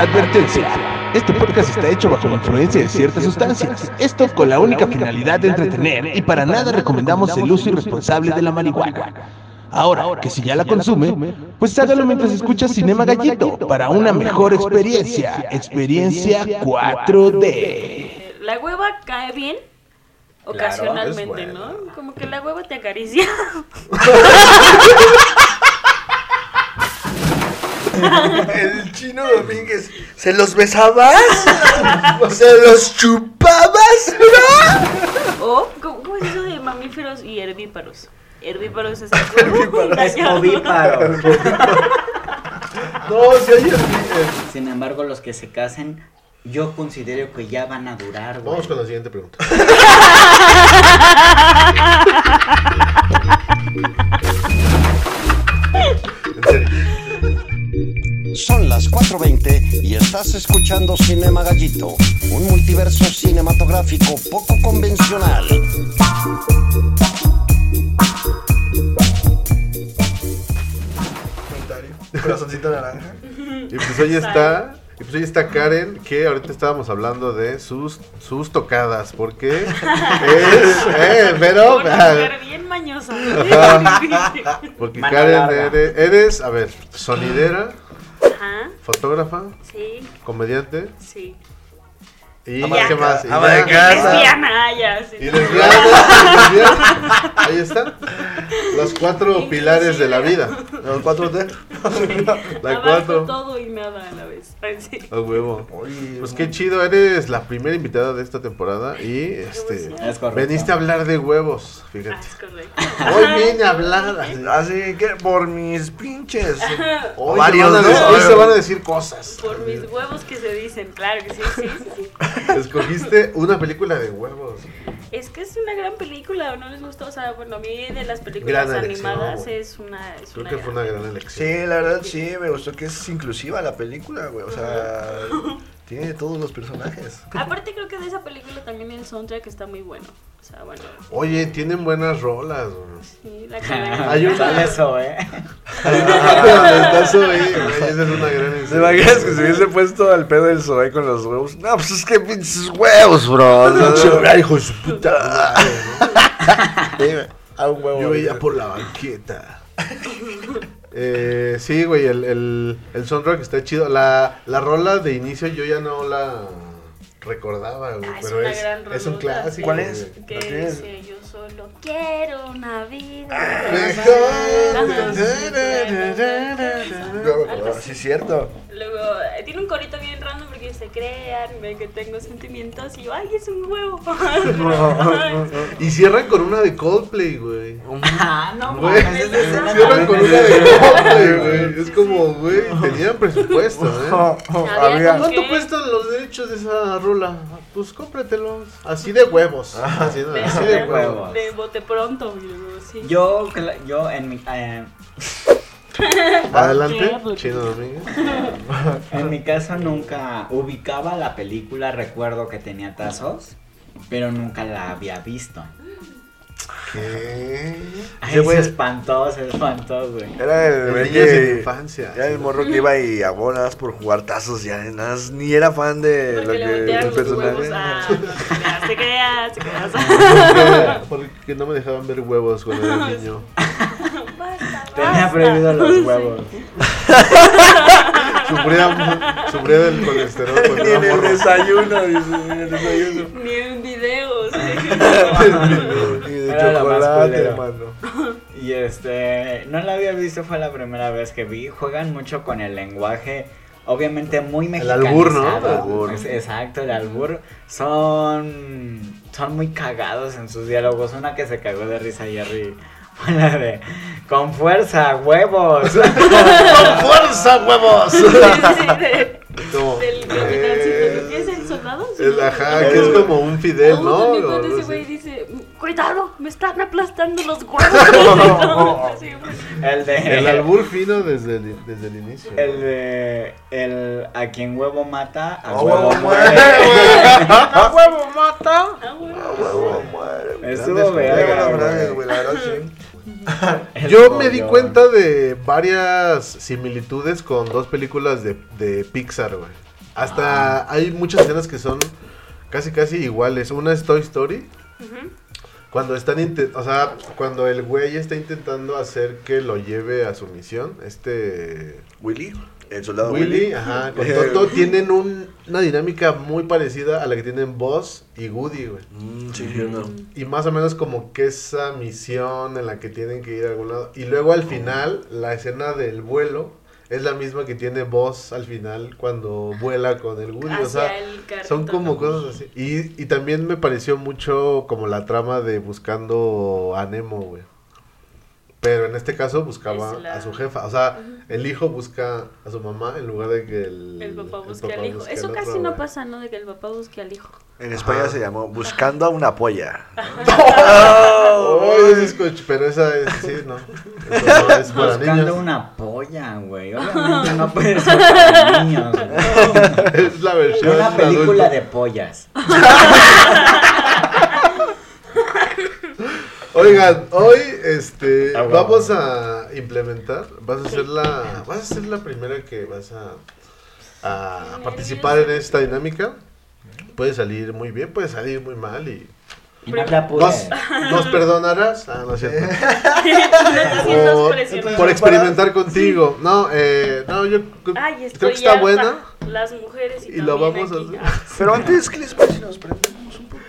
Advertencia. Este podcast está hecho bajo la influencia de ciertas sustancias. Esto con la única finalidad de entretener y para nada recomendamos el uso irresponsable de la marihuana. Ahora, que si ya la consume, pues hágalo mientras escucha Cinema Gallito para una mejor experiencia. Experiencia 4D. La hueva cae bien ocasionalmente, ¿no? Como que la hueva te acaricia. El chino Domínguez, ¿se los besabas? ¿Se los chupabas? O, ¿cómo, cómo es eso de mamíferos y herbíparos? Herbíparos es ovíparo. No, si hay Sin embargo, los que se casen, yo considero que ya van a durar, güey. Vamos con la siguiente pregunta. En serio. Son las 4.20 y estás escuchando Cinema Gallito, un multiverso cinematográfico poco convencional. comentario. Corazoncito naranja. Y pues hoy está. Y pues hoy está Karen, que ahorita estábamos hablando de sus, sus tocadas, porque es, eh, pero, Una mujer bien mañosa. porque Mano Karen eres, eres, a ver, sonidera, Ajá, fotógrafa, sí, comediante, sí. y Ama ¿qué más? Ama de casa. Lesbiana, ya, sí. Y lesbiana, lesbiana. Ahí está. Los cuatro pilares de la vida. Los 4D. La Abarco cuatro. todo y nada a la vez. Ay, sí. A huevo. Oye, Pues qué chido, eres la primera invitada de esta temporada y este Es correcto. veniste a hablar de huevos, Ah, fíjate. es correcto. Hoy vine a hablar. así. Que por mis pinches. Hoy, Varios, se van se van a decir cosas. Por mis huevos que se dicen, claro que sí, sí, sí, sí. Escogiste una película de huevos. Es que es una gran película, ¿o no les gustó? O sea, bueno, a mí de las películas Gran elección, animadas güey. es una, es Creo una que fue una gran elección. Sí, la verdad sí, me gustó que es inclusiva la película, güey. O sea, tiene todos los personajes. Aparte creo que de esa película también el soundtrack está muy bueno. O sea, bueno, Oye, tienen buenas rolas. güey. sí, la cadena. Hay una- eso, ¿eh? Hay una donde está Zoe, güey, Esa es una gran ¿Te imaginas que se hubiese puesto al pedo del Zoe con los huevos? No, pues es que pinches huevos, bro. Hijo de su puta a un huevo. Yo veía por la banqueta. Eh, sí, güey, el, el, el soundtrack está chido. La, la rola de inicio yo ya no la recordaba, güey. Ah, es pero una es, gran es un clásico. sí. ¿Cuál es? güey. Que ¿La tienes? dice, yo solo quiero una vida. No, me acordaba, sí, es cierto. Luego, eh, tiene un corito bien random porque dice, créanme que tengo sentimientos. Y yo, ay, es un huevo. Y cierran con una de Coldplay, güey. Ah, no, Güey, cierran con es una de Coldplay, güey. Es como, güey, tenían presupuesto, ¿eh? Había. ¿Cuánto cuestan los derechos de esa rola? Pues cómpratelos. Así de huevos. Así, de- así de huevos. Huevos. De bote pronto. sí. Yo, yo en mi, eh, Adelante, Claro. Chino Domínguez. en mi caso nunca ubicaba la película, recuerdo que tenía tazos, pero nunca la había visto. ¿Qué? Ay, Ese güey- se espantó, se espantó, güey. Era el güey Niños de que. infancia. Era el morro que iba y abonas por jugar tazos. Ya nada ni era fan de lo Porque que el huevos personaje. a... Se creas, se creas. Porque no me dejaban ver huevos cuando era niño. Basta, Tenía prohibido los Sí. huevos. Sufría, sufría del colesterol cuando Ni en el morro. desayuno, dice, ni en el desayuno. Ni en videos. Ni de Era la más chocolate, culera. hermano. Y este, no la había visto, fue la primera vez que vi. Juegan mucho con el lenguaje, obviamente muy mexicanizado. albur, ¿no? El albur. Es- Exacto, el albur. Son, son muy cagados en sus diálogos. Una que se cagó de risa Jerry fue la de, con fuerza, huevos. ¡Con fuerza, huevos! Sí, sí, de- del eh, capitancito. ¿Qué es el soldado? El- ajá, que es como un Fidel, ¿no? ese güey dice, cuidado, me están aplastando los huevos. El de... El albur fino desde el, desde el inicio. El de... El a quien huevo mata, a A huevo, huevo muere. ¡A huevo mata! Ah. ¡A huevo muere! Estuvo. El Yo me di cuenta de varias similitudes con dos películas de, de Pixar, güey. Hasta hay muchas escenas que son casi casi iguales. Una es Toy Story. Ujú. Cuando están, o sea, cuando el güey está intentando hacer que lo lleve a su misión, este Willy, el soldado Willy, Willy. ajá, con Toto tienen un- una dinámica muy parecida a la que tienen Buzz y Woody, güey. Mm, sí, yo no. Y más o menos como que esa misión en la que tienen que ir a algún lado. Y luego al final, la escena del vuelo es la misma que tiene Buzz al final cuando vuela con el Woody. o sea, el son como cosas así. Y, y también me pareció mucho como la trama de buscando a Nemo, güey. Pero en este caso buscaba Es la- a su jefa. O sea, el hijo busca a su mamá en lugar de que el, El papá busca al papá hijo. busque Eso al casi otro, no pasa, ¿no? De que el papá busque al hijo. En España Ajá. se llamó Buscando a una polla. Oh, coch- pero esa es, sí, no. Eso no es para Buscando niños. una polla, güey. Obviamente no puede ser para niños, güey. Es la versión Una película adulta. de pollas. Oigan, hoy este Ah, wow. vamos a implementar, vas a ser la vas a ser la primera que vas a a participar en esta dinámica. Puede salir muy bien, puede salir muy mal y Y no nos, perdonarás. Ah, no es cierto. Por, experimentar contigo. No, eh, no, yo Ay, creo que está buena. Las mujeres y, Y lo vamos a hacer. Pero antes, ¿qué les parece si nos prendemos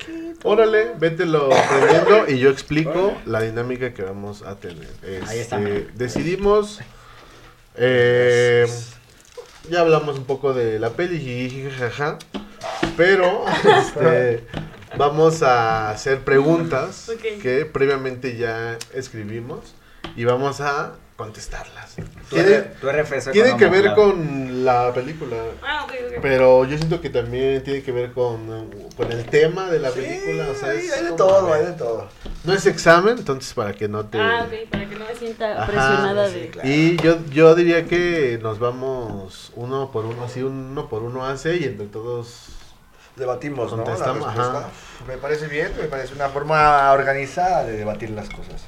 poquito? Órale, vételo aprendiendo y yo explico la dinámica que vamos a tener. Ahí está, Este, mira. decidimos. eh, ya hablamos un poco de la peli, jajaja, pero este, vamos a hacer preguntas que previamente ya escribimos y vamos a contestarlas. Tiene, R- tu RFC tiene que ver claro. con la película. Ah, ok, ok. Pero yo siento que también tiene que ver con, con el tema de la película. O sea, hay, es hay de todo, hay de todo. No es examen, entonces para que no te... Ah, ok, para que no me sienta Ajá, presionada sí, de... claro. Y yo, yo diría que nos vamos uno por uno, así uno por uno hace y entre todos... Debatimos, ¿no? La. Me parece bien, me parece una forma organizada de debatir las cosas.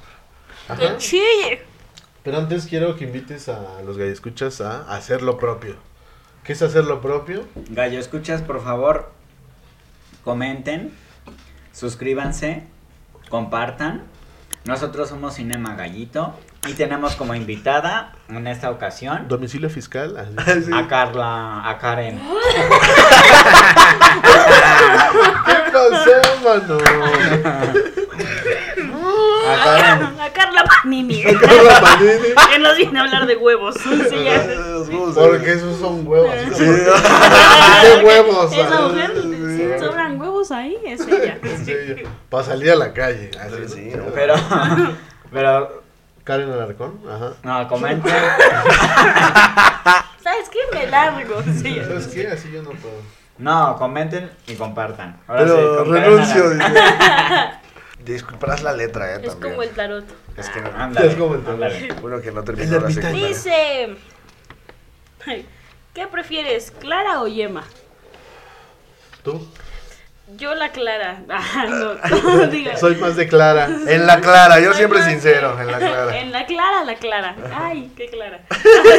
Ajá. chille! Pero antes quiero que invites a los escuchas a hacer lo propio. ¿Qué es hacer lo propio? Gallo, escuchas, por favor, comenten, suscríbanse, compartan. Nosotros somos Cinema Gallito y tenemos como invitada en esta ocasión Domicilio fiscal. así. a Carla, a Karen. ¿Qué pasó, mano? A Karen. A Carla Panini. Carla Panini. que nos viene a hablar de huevos. Sí, ya. Los huevos de- Porque esos son huevos. Sí. ¿Qué huevos? Esa Ah, mujer, sí. si sobran huevos ahí, es ella. Sí, para salir a la calle. así. Sí, ¿no? Pero, pero, Karen Alarcón, ajá. no, comenten. ¿Sabes qué? Me largo. Sí. ¿Sabes qué? Así yo no puedo. No, comenten y compartan. Ahora sí, Pero Karen renuncio. Disculparás la letra, eh, Es también. como el tarot. Es que no. Ándale, Es como el ándale. Uno que no terminó la secundaria. Dice... ¿Qué prefieres, Clara o Yema? ¿Tú? Yo la Clara. Ah, no. Soy más de Clara. En la clara, yo Soy siempre sincero, de- en la clara. En la clara, la clara. Ay, qué clara.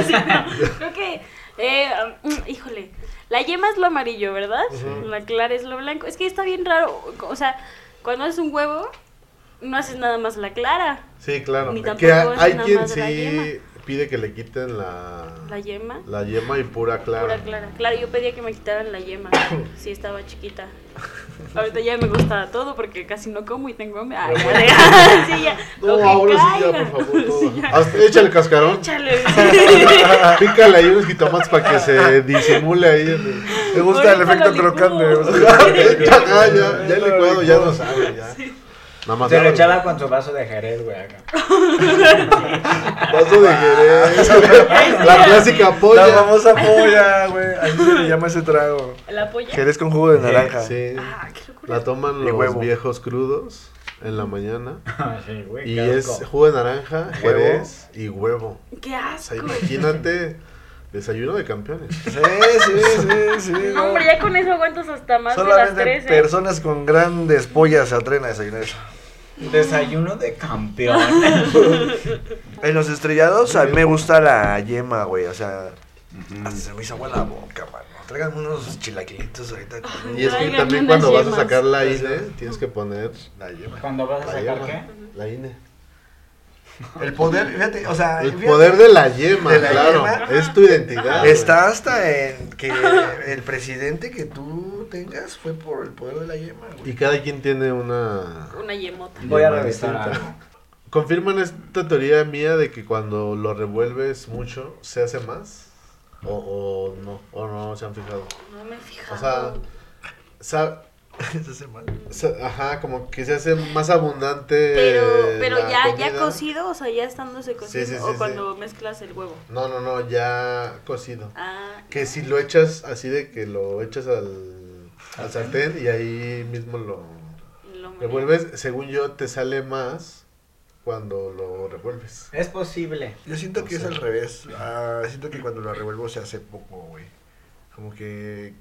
Sí, no, Creo que, eh, um, híjole, la yema es lo amarillo, ¿verdad? La clara es lo blanco. Es que está bien raro. O sea, cuando haces un huevo, no haces nada más la clara. Sí, claro. Ni tampoco Que hay nada quien más de la sí yema. pide que le quiten la, La yema. la yema y pura clara. Pura clara. Claro, yo pedía que me quitaran la yema. Sí, estaba chiquita. Ahorita ya me gusta todo porque casi no como y tengo hambre. Ay, ya, ya. Sí, ya. Lo No, ahora sí ya, por favor. todo. Sí, ya. Hasta- échale cascarón. Échale. Pícale ahí unos jitomates para que se disimule ahí. Me gusta el efecto lo crocante. Ajá, ya, ya el licuado ya no sabe. Ya. Nada más. Se lo echaba con su vaso de Jerez, güey, acá. Vaso de Jerez. La clásica La polla. famosa polla, güey. Así se le llama ese trago. ¿La polla? Jerez con jugo de naranja. Sí. Ah, qué locura. La toman los huevo. viejos crudos en la mañana. Sí, güey, Y es jugo de naranja, jerez y huevo. Qué O asco. sea, imagínate, desayuno de campeones. Sí, sí, sí, sí. No, hombre, ya con eso aguantas hasta más de las Solamente tres, ¿eh? personas con grandes pollas se atreven a desayunar eso. Desayuno de campeón. En los estrellados a mí me gusta la yema, güey. O sea, hasta se me hizo agua la boca, mano. Traigan unos chilaquilitos ahorita con Y es que Tráiganme también cuando vas a sacar la INE, tienes que poner la yema. Cuando vas a la sacar yema. qué? La INE. El poder, fíjate, o sea, El fíjate, poder de la yema, De la claro. yema. Es tu identidad. Está hasta en que el presidente que tú tengas fue por el poder de la yema, güey. Y cada quien tiene una. Una yemota. Voy a revisar algo. ¿Confirman esta teoría mía de que cuando lo revuelves mucho se hace más? ¿O, o no? ¿O no se han fijado? No me he fijado. O sea, Eso hace mal. sa- ajá, como que se hace más abundante. pero, pero la ya, ya cocido, o sea, ya estándose cocido. Sí, sí, sí, o sí. cuando mezclas el huevo. No, no, no, ya cocido. Ah, Que si lo echas así de que lo echas al, al sartén y ahí mismo lo lo revuelves, según yo te sale más cuando lo revuelves. Es posible. Yo siento que es al revés. Ah, siento que cuando lo revuelvo se hace poco, güey. Como que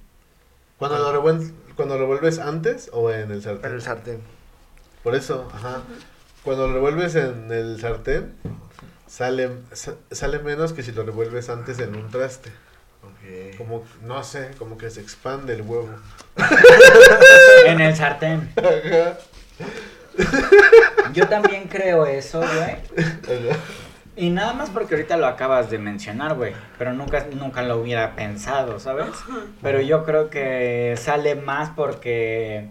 Cuando lo revuelves, cuando lo revuelves antes o en el sartén. en el sartén. Por eso, ajá. Cuando lo revuelves en el sartén, sale, sa- sale menos que si lo revuelves antes en un traste. Ok. Como, no sé, como que se expande el huevo. En el sartén. Yo también creo eso, güey. Y nada más porque ahorita lo acabas de mencionar, güey. Pero nunca, nunca lo hubiera pensado, ¿sabes? Pero yo creo que sale más porque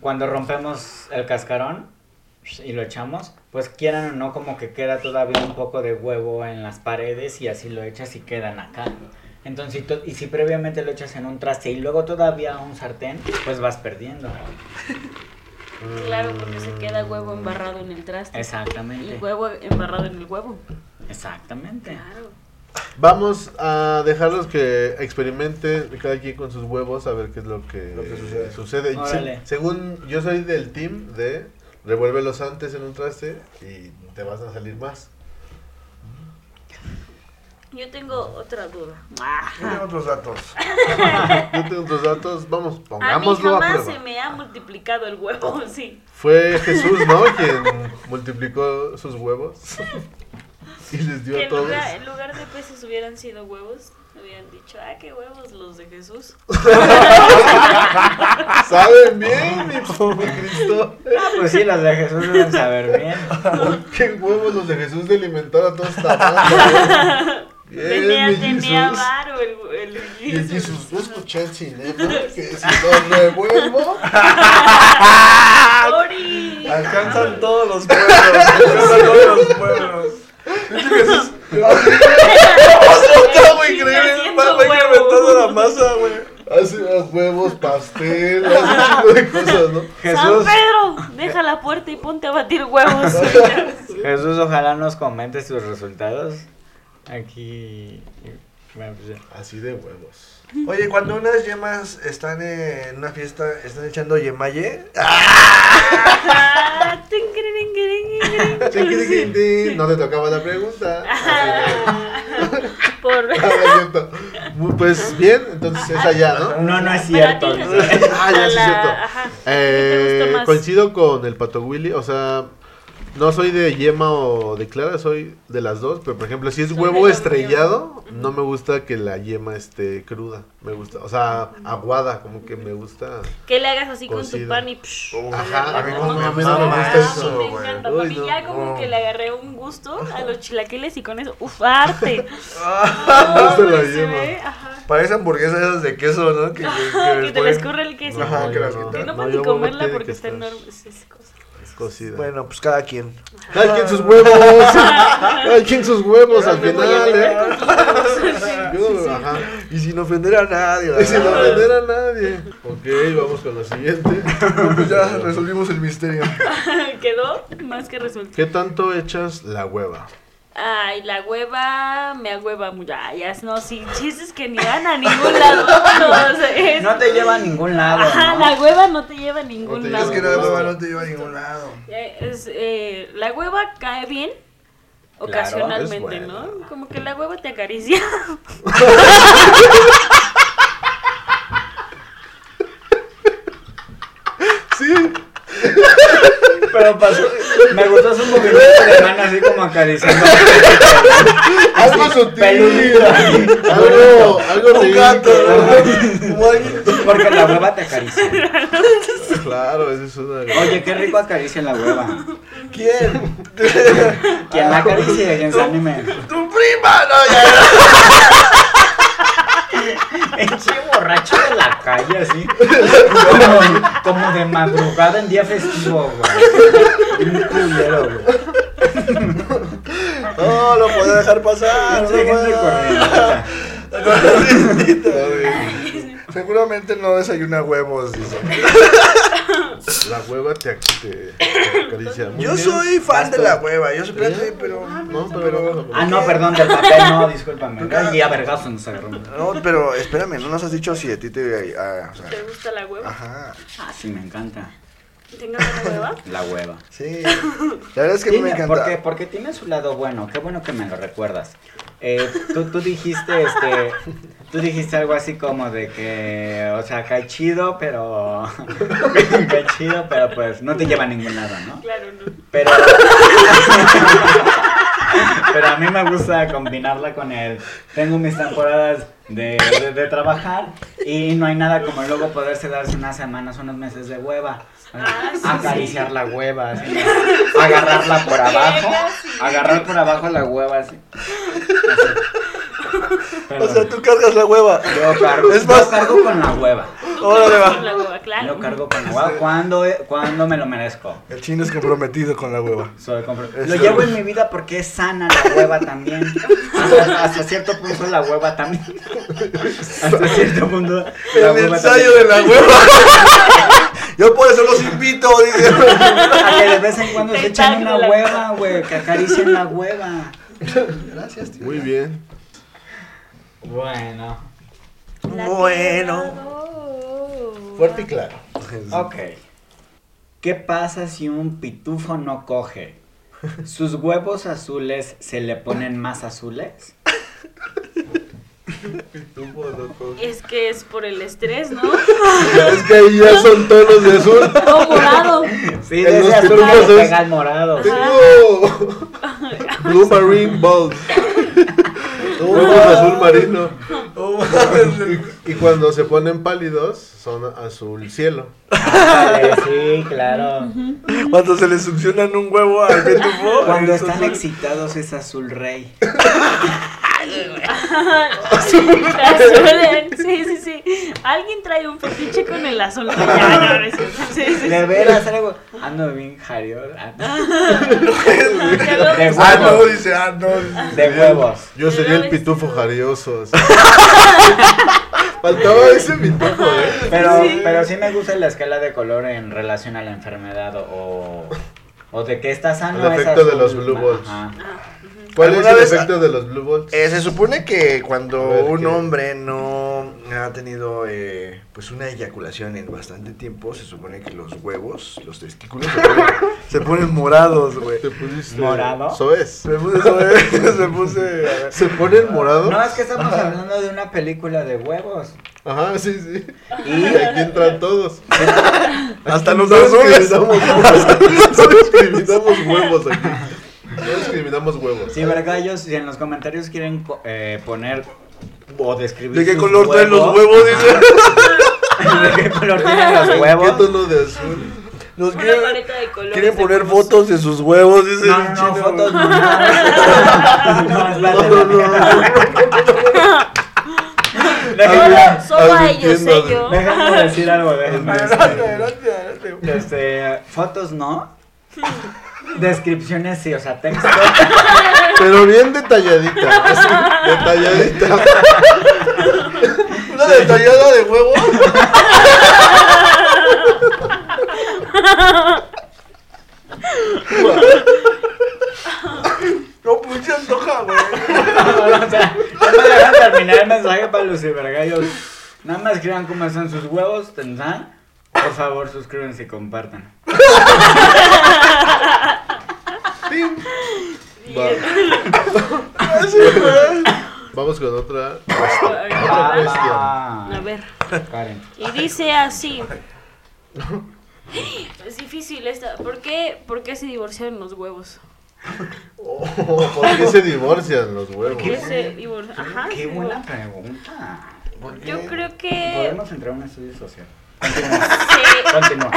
cuando rompemos el cascarón y lo echamos, pues quieran o no, como que queda todavía un poco de huevo en las paredes y así lo echas y quedan acá. Entonces, y si previamente lo echas en un traste y luego todavía un sartén, pues vas perdiendo. Claro, porque se queda huevo embarrado en el traste. Exactamente. Y huevo embarrado en el huevo. Exactamente. Claro. Vamos a dejarlos que experimenten cada quien con sus huevos a ver qué es lo que, Lo que sucede. sucede. Se- Órale. según yo soy del team de revuélvelos antes en un traste y te vas a salir más. Yo tengo otra duda. Yo tengo otros datos. Yo tengo otros datos, vamos, A mí pongámoslo a, jamás prueba. se me ha multiplicado el huevo, sí. Fue Jesús, ¿no? Quien multiplicó sus huevos y les dio Que a en todos. lugar, en lugar de peces hubieran sido huevos, hubieran dicho, ah, qué huevos los de Jesús. ¿Saben bien, mi, mi Cristo? Ah, pues sí, los de Jesús deben saber bien. ¿Qué huevos los de Jesús de alimentar a todos esta Bien, tenía, Jesús. varo el, el Y el Jesús. Jesús, ¿no escuché el cinema? Que si lo revuelvo, ¡Ori! Alcanzan todos los pueblos. Alcanzan todos los pueblos. Sigue güey, increíble. siendo Va va huevo. incrementando la masa, güey. hace más huevos, pastel, hace un chingo de cosas, ¿no? San Jesús, Pedro, deja la puerta y ponte a batir huevos. Jesús, ojalá nos comentes tus resultados. Aquí. Bueno, pues ya. Así de huevos. Oye, cuando unas yemas están en una fiesta, están echando yemaye. Ah. No te tocaba la pregunta. Por... Pues bien, entonces esa ya, ¿no? No, no es ti, cierto. Ah, ya, sí, la- cierto. ajá, ¿qué te Eh, coincido con el pato Willy, o sea, no soy de yema o de clara, soy de las dos, pero por ejemplo, si es huevo la estrellado, no me gusta que la yema esté cruda, me gusta, o sea, aguada, como que me gusta. Que le hagas así con tu pan y psh, Ajá, a mí no, como a me mí no me mama gusta eso, me encanta. Uy, no. ya como No. que le agarré un gusto a los chilaquiles y con eso, uf, arte. Gusta Ay, la se yema. ve, ajá. Parece hamburguesas esas de queso, ¿no? Que, que, Que te les corre el queso. Ajá, que las no. Que quitan. no No, comerla porque que está enorme. Es cosa. Cocida. Bueno, pues cada quien. Cada quien sus huevos, cada quien sus huevos al final, ¿eh? Yo, ajá. Y sin ofender a nadie. Y sin ofender a nadie. Ok, vamos con la siguiente. Pues ya resolvimos el misterio. Quedó más que resuelto. ¿Qué tanto echas la hueva? Ay, la hueva me agüeva mucho. Ay, ya no, sin chistes que ni van a ningún lado. No, o sea, es- No te lleva a ningún lado. Ajá, ¿no? la hueva no te lleva a ningún te lado. Es que la hueva no te lleva a ningún lado. Eh, es, eh, la hueva cae bien ocasionalmente. ¿no? Como que la hueva te acaricia. Sí, Pero pasó, me gustó su movimiento de mano así como acariciando. Algo sutil. Algo, algo Un gato, Porque la hueva te acaricia. Claro, eso es una. Oye, qué rico acaricia la hueva. ¿Quién? Quien la acaricie, quien se anime. ¡Tu prima! No, ya. Eche borracho de la calle, así. Como, como de madrugada en día festivo, güey. Un culero, güey. No, lo puedo dejar pasar. No. Seguramente no desayuna huevos. dice. La hueva te, te, te acaricia. Muy Yo bien. soy fan de la hueva. Yo soy ¿Sí? pero. No, pero Ah, no, perdón, del papel, no, discúlpame. Ay, a vergazo nos agarró. No, pero espérame, no nos has dicho si a ti te. ah, o sea, ¿Te gusta la hueva? ajá. Ah, sí, me encanta. ¿Tengas una hueva? La hueva. Sí. La verdad es que me encanta. porque, porque tiene su lado bueno, qué bueno que me lo recuerdas. Eh, tú, tú dijiste, este, tú dijiste algo así como de que, o sea, cae chido, pero, cae chido, pero pues no te lleva a ningún lado, ¿no? Claro, no. Pero, pero a mí me gusta combinarla con el, tengo mis temporadas de, de, de trabajar y no hay nada como luego poderse darse unas semanas, unos meses de hueva. Ah, sí, acariciar la hueva, así, ¿no? agarrarla por abajo, agarrar por abajo la hueva así. O sea, tú cargas la hueva. yo cargo, Es yo más- cargo con la hueva. Órale, Con va. la hueva, claro. Yo cargo con la hueva cuando, cuando me lo merezco. El chino es comprometido con la hueva. Soy. Lo llevo en mi vida porque es sana la hueva también. Hasta, hasta cierto punto la hueva también. Hasta cierto punto la El hueva ensayo de la hueva. Yo por eso los invito, dice. A que de vez en cuando se echen una la hueva, güey, que acaricien la hueva. Gracias, tío. Muy bien. Bueno, Bueno. Fuerte y claro. ok. ¿Qué pasa si un pitufo no coge? ¿Sus huevos azules se le ponen más azules? Es que es por el estrés, ¿no? Es que ahí ya son tonos de azul. O morado. Sí, de ese azul que morado. Tengo Blue Marine Balls. Huevos azul marino. Y, y cuando se ponen pálidos, son azul cielo. Sí, claro. Cuando se le succionan un huevo al pitufo. Cuando están es- excitados es azul rey. Azul. Sí, sí, sí. Alguien trae un fetiche con el azul. Ya, no, no es. Sí, sí, sí. De veras, algo. Ando bien jariol. ah, De lo- Ah, no, huevos. dice, ah, no. De huevos. Yo sería el pitufo jarioso. así. Faltaba ese pitufo, eh. Pero, Sí. pero sí me gusta la escala de color en relación a la enfermedad o, o de que está sano. El es efecto de azul. los blue balls. Ajá. ¿Cuál es ¿Alguna el vez- efecto de los blue balls? Eh, se supone que cuando ver, un ¿qué? hombre no ha tenido eh, pues una eyaculación en bastante tiempo, se supone que los huevos, los testículos, se ponen, se ponen morados, güey. ¿Te pusiste ¿Morado? Soez. Se puse, se puse, a ver. ¿Se ponen morados? No, es que estamos hablando de una película de huevos. Ajá, sí, sí. Y Y aquí entran todos. Hasta los azules. discriminamos huevos. No discriminamos huevos aquí. No discriminamos huevos. Sí, vergallos, si en los comentarios quieren eh, poner o describir ¿De qué sus color traen los huevos? Dice. ¿De qué color tienen los ¿Qué huevos? tono de azul? Nos Una quieren, paleta de colores. quieren poner huevos. fotos de sus huevos, dice No, no, no, chino, fotos no. No. No, no, Déjame, Solo a ellos, sé yo. déjame decir algo, déjame Adelante, adelante, adelante. Este, fotos no. Descripciones sí, o sea, texto. Pero bien detalladita. Así, detalladita. Una detallada de huevo. No, pues se antoja, güey. o sea, no me dejan terminar el mensaje para los cibergallos. Nada más escriban cómo están sus huevos, tendrán. Por favor, suscríbanse y compartan. Va. Vamos con otra. Ah, A ver. Karen. Y dice así. Es difícil esta. ¿Por qué, ¿Por qué se divorciaron los huevos? Oh, ¿Por qué se divorcian los huevos? ¿Por qué se divorciaron? Ajá. Qué buena pregunta. Yo creo que. Podemos entrar a un estudio social. Sí. Continúa.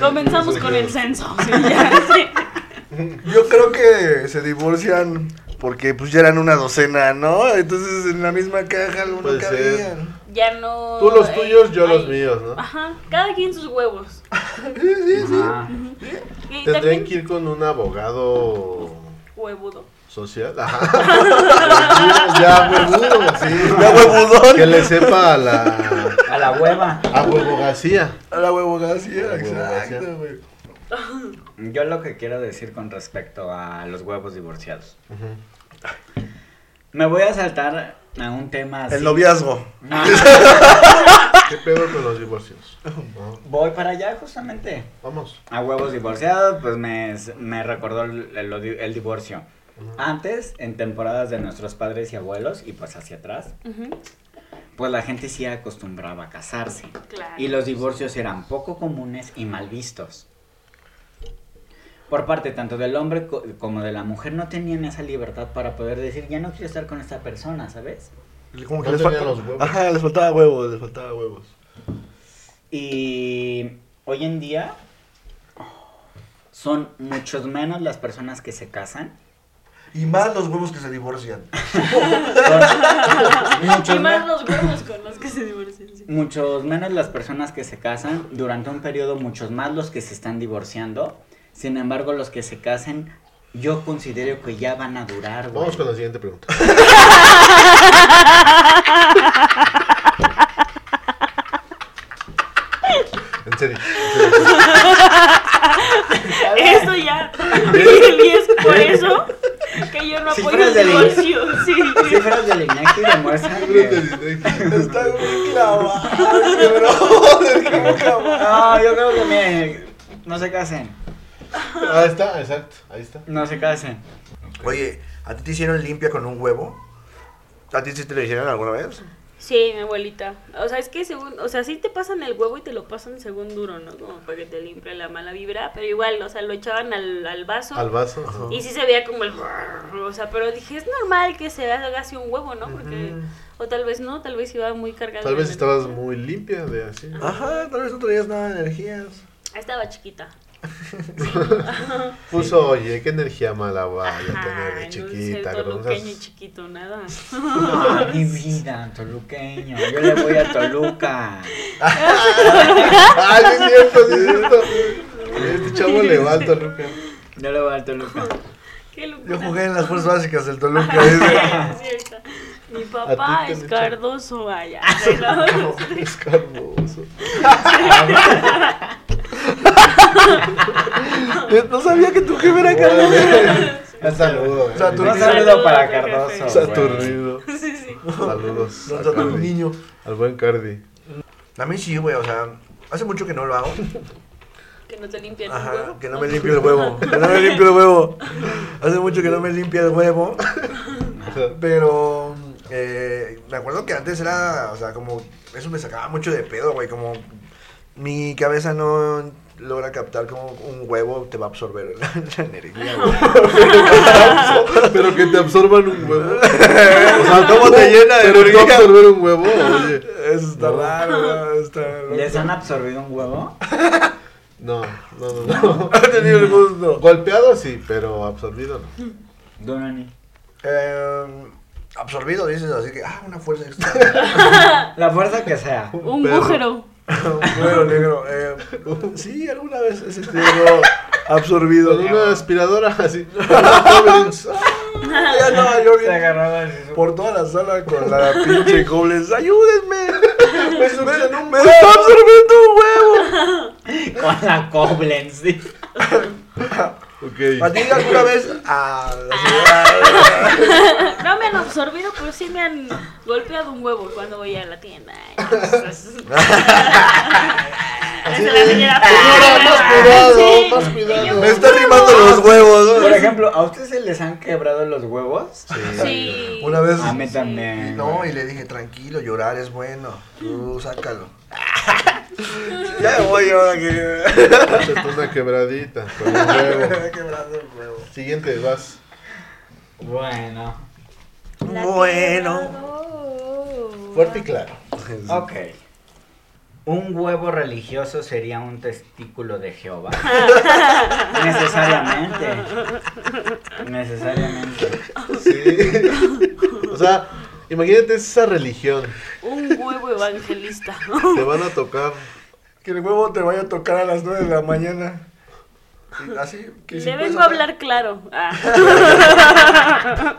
Comenzamos con el censo. sí, ya, sí. Yo creo que se divorcian porque pues ya eran una docena, ¿no? Entonces en la misma caja no Puede ser. cabían. Ya no. Tú los eh, tuyos, yo los míos, ¿no? Ajá. Cada quien sus huevos. Ajá. Y Tendrían también. que ir con un abogado Huevudo. Social. Ajá. ya, huevudo, sí. Ya huevudón. Que le sepa a la. A la hueva. A huevogacía. A la huevogacía, exacto, güey. Yo lo que quiero decir con respecto a los huevos divorciados. Me voy a saltar a un tema así. El noviazgo. No, ¿Qué pedo con los divorcios? No, voy para allá justamente. Vamos. A huevos divorciados, pues me, me recordó el, el- el divorcio. Antes, en temporadas de nuestros padres y abuelos, y pues hacia atrás, pues la gente sí acostumbraba a casarse. Claro. Y los divorcios eran poco comunes y mal vistos. Por parte tanto del hombre co- como de la mujer no tenían esa libertad para poder decir, ya no quiero estar con esta persona, ¿sabes? Como que No les tenían falta- los huevos. Ajá, les faltaba huevos, les faltaba huevos. Y hoy en día son muchos menos las personas que se casan. Y más los huevos que se divorcian. Muchos, Y más los huevos con los que se divorcian. sí. muchos menos las personas que se casan. Durante un periodo muchos más los que se están divorciando. Sin embargo, los que se casen, yo considero que ya van a durar, güey. Vamos con la siguiente pregunta. En serio. en serio. Eso ya. Y es por eso que yo no apoyo Cifras el de divorcio. Sí. Cifras del INEGI demuestran que... Está muy clavado. No, yo creo que me... No se casen. Ahí está, exacto. Ahí está. No se casen. Oye, ¿a ti te hicieron limpia con un huevo? ¿A ti sí te lo hicieron alguna vez? Sí, mi abuelita. O sea, es que según, o sea, sí te pasan el huevo y te lo pasan según duro, ¿no? Como para que te limpie la mala vibra, pero igual, o sea, lo echaban al, al vaso. Al vaso. ajá. Y sí se veía como el... O sea, pero dije, es normal que se haga así un huevo, ¿no? Porque... O tal vez no, tal vez iba muy cargado. Tal vez estabas muy limpia de así. Ajá, tal vez no traías nada de energías. Estaba chiquita. Puso, oye, qué energía mala vaya a tener de chiquita. con toluqueño esas- chiquito, nada. Ah, mi vida, toluqueño. Yo le voy a Toluca. Ay, sí es cierto, sí es cierto. Este chavo le va al Toluca. Yo le voy a Toluca. Qué. Yo jugué en las fuerzas básicas del Toluca. dice. Es cierto. Mi papá es cardoso, vaya. Es carboso. No sabía que tu jefe era carnal. Un saludo. O sea, eh. tú- Un saludo para. Cardoso. Saturnido. Sí, sí. Saludos. A Saturno niño. Al buen Cardi. A mí sí, güey, o sea, hace mucho que no lo hago. Que no te limpian el Ajá, huevo. que no me limpio el huevo. Que no me limpio el huevo. Hace mucho que no me limpia el huevo. Pero eh, me acuerdo que antes era, o sea, como, eso me sacaba mucho de pedo, güey, como mi cabeza no logra captar como un huevo te va a absorber la, la energía, güey. Pero que te absorban un huevo. O sea, ¿cómo te llena de Pero energía? absorber un huevo, oye. Eso está No. raro, ¿no? está raro. ¿Les han absorbido un huevo? No, no, no, no. Ha tenido el gusto. Golpeado sí, pero absorbido no. Donani. Eh, absorbido, dices, así que, ah, una fuerza extra. La fuerza que sea. Un agujero. un negro. Eh, sí, alguna vez he sentido absorbido. Con una aspiradora así. Ya andaba yo Se bien agarraba así su- por toda la sala con la pinche Goblins. ¡Ayúdenme! Me succionó un ¡Me está absorbiendo un huevo! Con la Koblenz. sí. Ok. ¿A ti alguna vez? Ah, la. No me han absorbido, pero sí me han golpeado un huevo cuando voy a la tienda. Es la señora. Más cuidado, Sí. más yo, cuidado. Me está rimando los huevos. Por ejemplo, ¿a ustedes se les han quebrado los huevos? Sí. Una vez. A mí también. No, y le dije, tranquilo, llorar es bueno. Tú sácalo. ya me voy ahora que. Échate una quebradita con un huevo. Quebrando el huevo. Siguiente, vas. Bueno, Bueno. Fuerte y claro. ok. ¿Un huevo religioso sería un testículo de Jehová? Necesariamente. Necesariamente. Sí. O sea, imagínate esa religión. Un huevo evangelista. Te van a tocar. Que el huevo te vaya a tocar a las 9 de la mañana. Así, que si Le vengo a hablar. claro. Ah.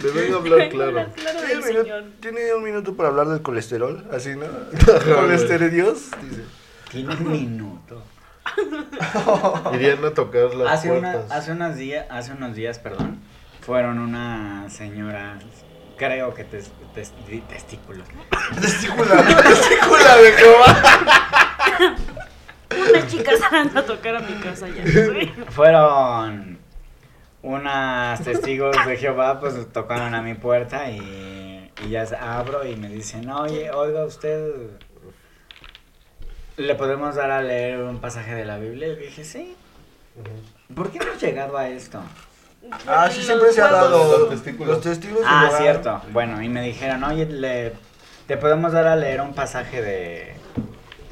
Te vengo a hablar claro. Un minuto-. Tiene un minuto para hablar del colesterol, así, ¿no? colesterol Dios, dice. Tiene un minuto. Irían a tocar las Hace, una- hace unos días, hace unos días, perdón, fueron una señora, creo que tes- tes- testículo. Testícula, testícula de Jehová. Unas chicas van a tocar a mi casa ya. ¿sí? Fueron unas testigos de Jehová, pues tocaron a mi puerta y, y ya abro y me dicen, oye, oiga usted, ¿le podemos dar a leer un pasaje de la Biblia? Y dije, sí. ¿Por qué hemos llegado a esto? Ah, sí, siempre se ha dado. Los testículos. Los testículos de Ah, cierto. Bueno, y me dijeron, oye, le, te podemos dar a leer un pasaje de,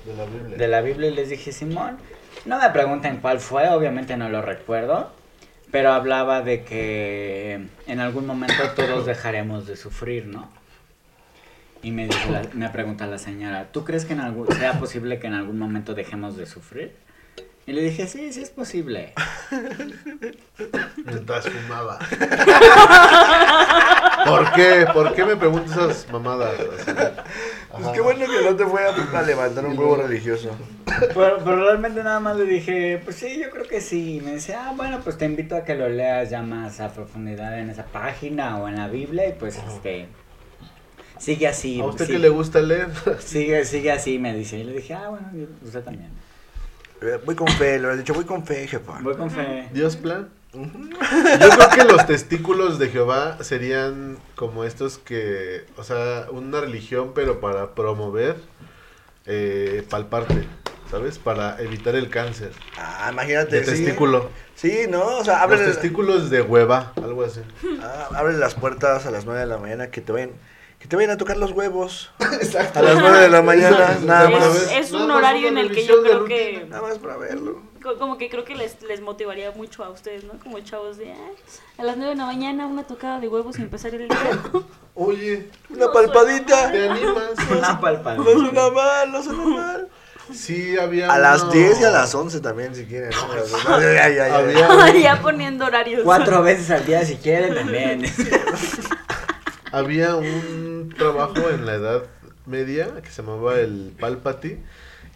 De la Biblia. de la Biblia y les dije, Simón, no me pregunten cuál fue, obviamente no lo recuerdo, pero hablaba de que en algún momento todos dejaremos de sufrir, ¿no? Y me, dijo la- me pregunta la señora, ¿tú crees que en algún, sea posible que en algún momento dejemos de sufrir? Y le dije, sí, sí es posible. Mientras fumaba. ¿Por qué? ¿Por qué me preguntas esas mamadas? Pues qué bueno que no te fue a, a levantar un huevo religioso. Pero, pero realmente nada más le dije, pues sí, yo creo que sí. Y me dice, ah, bueno, pues te invito a que lo leas ya más a profundidad en esa página o en la Biblia y pues este... Sigue así. ¿A usted sí- que le gusta leer? Sigue, sigue así, me dice. Y le dije, ah, bueno, yo- usted también. Eh, Voy con fe, le has dicho, voy con fe, jefa. Voy con fe. ¿Dios plan? Yo creo que los testículos de Jehová serían como estos que, o sea, una religión, pero para promover, eh, palparte, ¿sabes? Para evitar el cáncer. Ah, imagínate. De sí. testículo. Sí, ¿no? O sea, Los abre, testículos de hueva, algo así. ah, abre las puertas a las 9 de la mañana que te vayan, que te vayan a tocar los huevos. Exacto. A las 9 de la mañana, nada más. Es, un horario en el que yo creo rutina. que... Nada más para verlo. Co- Como que creo que les, les motivaría mucho a ustedes, ¿no? Como chavos de, "Ah, a las 9 de la mañana una tocada de huevos y empezar el día. Oye, Una No palpadita. ¿te animas? Una palpada. No suena mal, no suena mal. Sí, había A las uno- 10 y a las 11 también, si quieren. ¿no? Ay, ay, ay, ay. Había, ya poniendo horarios. Cuatro veces al día si quieren también. había un trabajo en la edad media que se llamaba el Palpati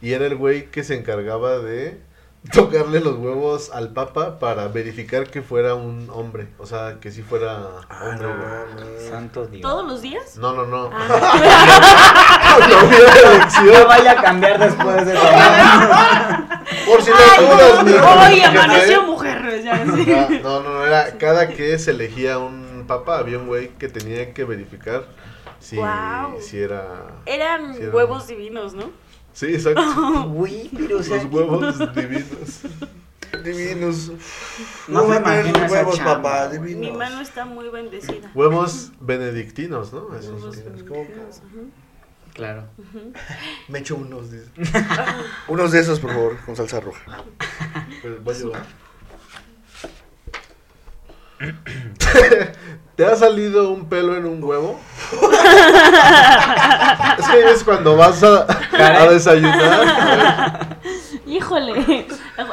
y era el güey que se encargaba de tocarle los huevos al papa para verificar que fuera un hombre, o sea, que sí fuera Ah, hombre. no. Santo Dios. ¿Todos los días? No, no, no. Ah. No hubiera No elección. vaya a cambiar después de todo. Por si las dudas, mi Hoy amaneció mujer, ya sí. Ah, No, no, no, era cada que se elegía un papa, había un güey que tenía que verificar si, si era... Eran era- huevos divinos, ¿no? Sí, exacto. Uy, pero o sea, Los huevos divinos. Divinos. No me imagino huevos, chamba, papá, divinos. Mi mano está muy bendecida. Huevos benedictinos, ¿no? Esos Huevos ajá. Claro. Me echo unos, dice. unos de esos, por favor, con salsa roja. Pues voy a llevar. ¿Te ha salido un pelo en un huevo? es que es cuando vas a, a desayunar. Híjole,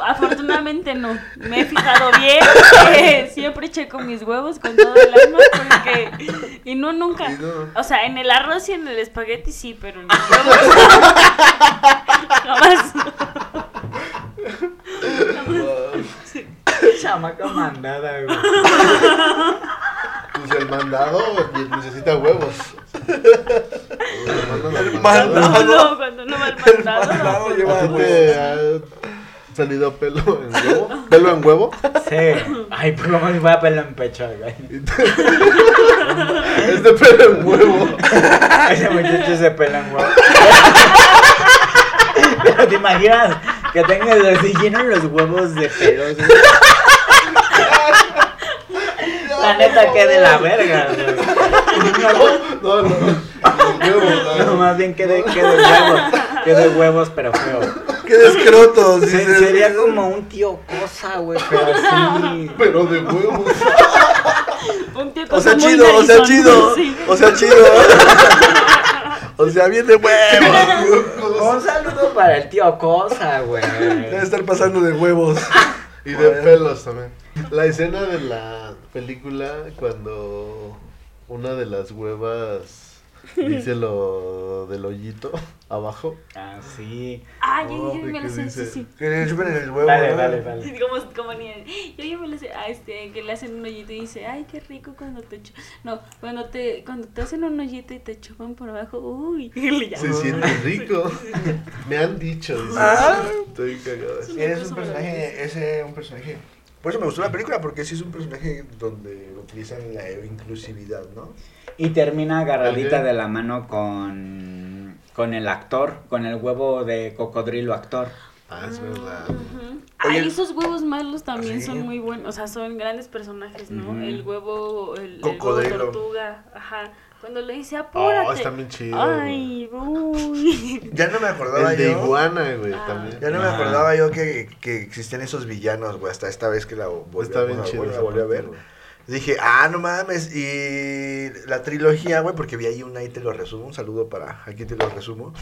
afortunadamente no. Me he fijado bien. eh, siempre checo mis huevos con todo el alma porque y no nunca. O sea, en el arroz y en el espagueti sí, pero en los huevos jamás. Chamaca mandada, güey. Pues el mandado necesita huevos. Mandado. No, no, cuando no va el mandado. mandado no, lleva ¿A ti huevos. ha salido pelo en huevo? ¿Pelo en huevo? Sí. Ay, pues como si fuera pelo en pecho, güey. Es de pelo en huevo. Ese muchacho se pela en huevo. Pero te imaginas que tengas así llenos los huevos de pelos. güey? La neta que de la verga, güey. No, no. Huevo, No, más bien que de, que de huevos. Que de huevos, pero feo. ¡Qué descrotos! Se- dices. sería como un tío cosa, güey, pero así. Pero de huevo. Un tío O sea, cosa muy chido, o sea, chido. Sí. O sea, chido. O sea, bien de huevos. Un saludo para el tío cosa, güey. Debe estar pasando de huevos. Y de pelos también. La escena de la película cuando una de las huevas dice lo del hoyito abajo. Ah, sí. Ay, Oh, yo, yo ¿de me lo sé, dice? sí, sí. Que le chupen en el huevo. Dale, ¿no? dale, dale. Sí, Como, como ni yo ya me lo sé, ah, este, que le hacen un hoyito y dice, ay, qué rico cuando te chu- no, cuando te, cuando te hacen un hoyito y te chupan por abajo, uy, ya. Se siente rico. Me han dicho. dice. Ah. Estoy cagado. Eres un personaje, ese un personaje. Por eso me gustó la película, porque sí es un personaje donde utilizan la inclusividad, ¿no? Y termina agarradita de la mano con, con el actor, con el huevo de cocodrilo actor. Ah, es verdad. Oye, Ay, esos huevos malos también sí. son muy buenos, o sea, son grandes personajes, ¿no? El huevo, el, el huevo tortuga, ajá. Cuando le dice, apúrate. Oh, está bien chido. Ay, uy. Ya no me acordaba El de yo. iguana, güey, Ah. también. Ya no me Ajá. acordaba yo que, que existían esos villanos, güey, hasta esta vez que la volví, Está bien a- chido. la volví a ver. güey. Dije, ah, no mames. Y la trilogía, güey, porque vi ahí una y te lo resumo. Un saludo para aquí te lo resumo.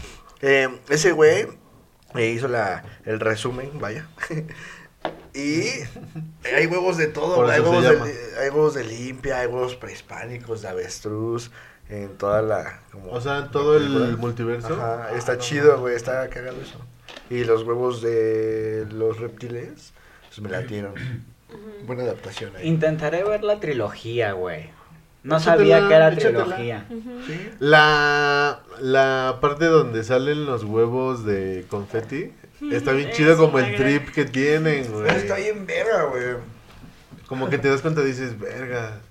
Eh, ese güey eh, hizo la, el resumen, vaya. y hay huevos de todo. Hay huevos de, hay huevos de limpia, hay huevos prehispánicos, de avestruz. En toda la. Como, O sea, en todo el multiverso. Ajá, está Ah, no chido, güey, está cagado eso. Y los huevos de los reptiles, pues me latieron. Buena adaptación ahí. Intentaré ver la trilogía, güey. No Échatela, sabía que era échatela. trilogía. Sí. La, la parte donde salen los huevos de confeti está bien chido como el trip que tienen, güey. Está bien verga, güey. Como que te das cuenta y dices, verga,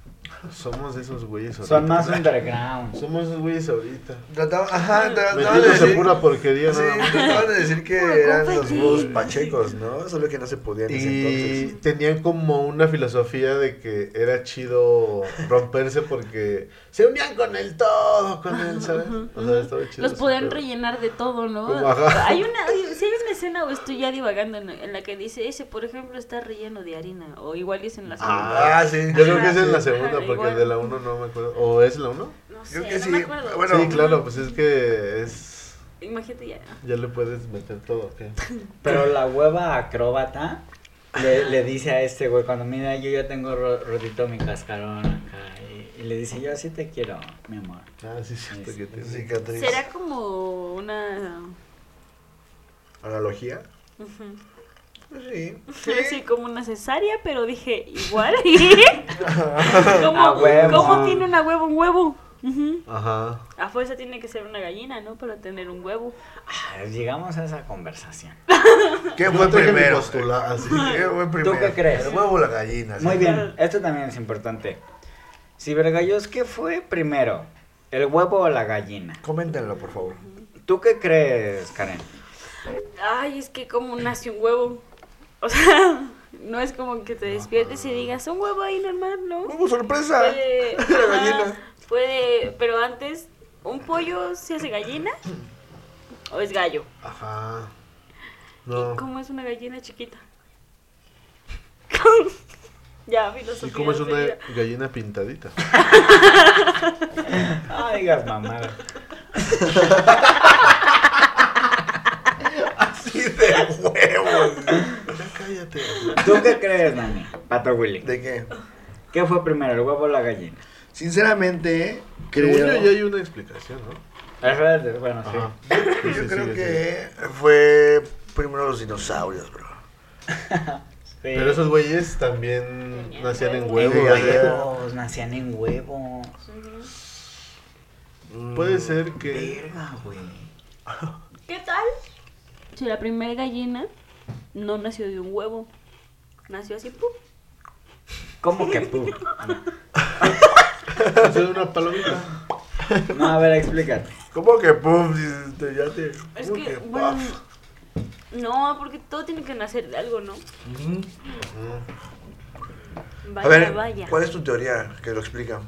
somos esos güeyes ahorita. Son más underground. Somos esos güeyes ahorita. Trataba, ajá, trataban de Metiéndose decir, pura porquería, sí, nada más. trataban de decir que Puro eran los confeti. pachecos, ¿no? Solo que no se podía en ese Y entonces. tenían como una filosofía de que era chido romperse porque se unían con el todo, con él, ¿sabes? O sea, estaba chido. Los podían rellenar de todo, ¿no? Como, ajá. Hay una, sí hay una escena o estoy ya divagando en, en la que dice ese, por ejemplo, está relleno de harina o igual es en la segunda. Ah, sí. Yo creo que es en la Ajá, porque igual. de la 1 no me acuerdo. ¿O es la 1? no sé, Creo que no sí. me acuerdo. Bueno, sí, claro, pues es que es... Imagínate ya. Ya le puedes meter todo, ¿ok? Pero la hueva acróbata le, le dice a este güey, cuando mira, yo ya tengo ro- rodito mi cascarón acá. Y, y le dice, yo así te quiero, mi amor. Ah, sí, siento que tiene. Cicatriz. Será como una... ¿Analogía? Pues sí. A decir como una cesárea, pero dije igual. A ¿Cómo, huevo. ¿Cómo tiene una huevo un huevo? Ajá. A fuerza tiene que ser una gallina, ¿no? Para tener un huevo. Ah, llegamos a esa conversación. ¿Qué fue primero? así. ¿Qué fue primero? qué crees? ¿El huevo o la gallina? Muy sí? bien, esto también es importante. Cibergallos, ¿qué fue primero? ¿El huevo o la gallina? Coméntenlo, por favor. ¿Tú qué crees, Karen? Ay, es que como nace un huevo. O sea, no es como que te despiertes y digas, un huevo ahí normal, ¿no? ¡Huevo sorpresa! Puede, La ajá, gallina. puede, pero antes, ¿un pollo se hace gallina? ¿O es gallo? Ajá. ¿Y No. cómo es una gallina chiquita? ya, filosofía. ¿Y cómo es una vida. gallina pintadita? Digas mamada. Así de huevos. Cállate. ¿Tú qué crees, Nani? Pato Willy. ¿De qué? ¿Qué fue primero, el huevo o la gallina? Sinceramente, Según creo... yo ya hay una explicación, ¿no? Es verdad, bueno, sí. Ajá. Yo Sí, sí, creo sí, que fue primero los dinosaurios, bro. Sí. Pero esos güeyes también Tenían nacían en huevos. huevos. Sí, ¿eh? Huevos, nacían en huevos. Puede ser que. Verga, güey. ¿Qué tal? Si la primera gallina no nació de un huevo. Nació así, ¡pum! ¿Cómo que pu? Soy una palomita. No, a ver, explícate. ¿Cómo que pum? Dices, te- ya te. Es ¿cómo que, paf? no, porque todo tiene que nacer de algo, ¿no? Vaya, A ver, vaya. ¿cuál es tu teoría que lo explica?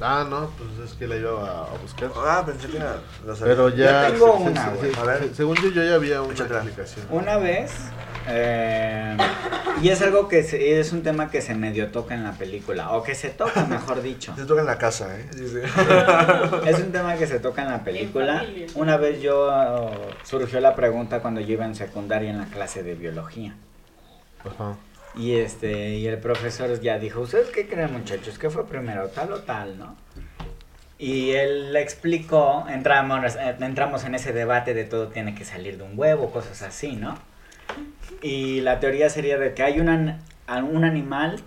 Ah, no, pues es que la iba a, a buscar. Ah, pensé que era. lo sabía. Pero ya. Yo tengo se- una, se- güey. se- A ver. Según yo, yo ya había una Échatela. explicación. Una vez, eh, y es algo que se- es un tema que se medio toca en la película, o que se toca, mejor dicho. Se toca en la casa, ¿eh? Es un tema que se toca en la película. Una vez yo uh, surgió la pregunta cuando yo iba en secundaria en la clase de biología. Ajá. Y este, y el profesor ya dijo, ¿ustedes qué creen muchachos? ¿Qué fue primero, tal o tal, no? Y él le explicó, entramos, eh, entramos en ese debate de todo tiene que salir de un huevo, cosas así, ¿no? Y la teoría sería de que hay un, an- a- un animal,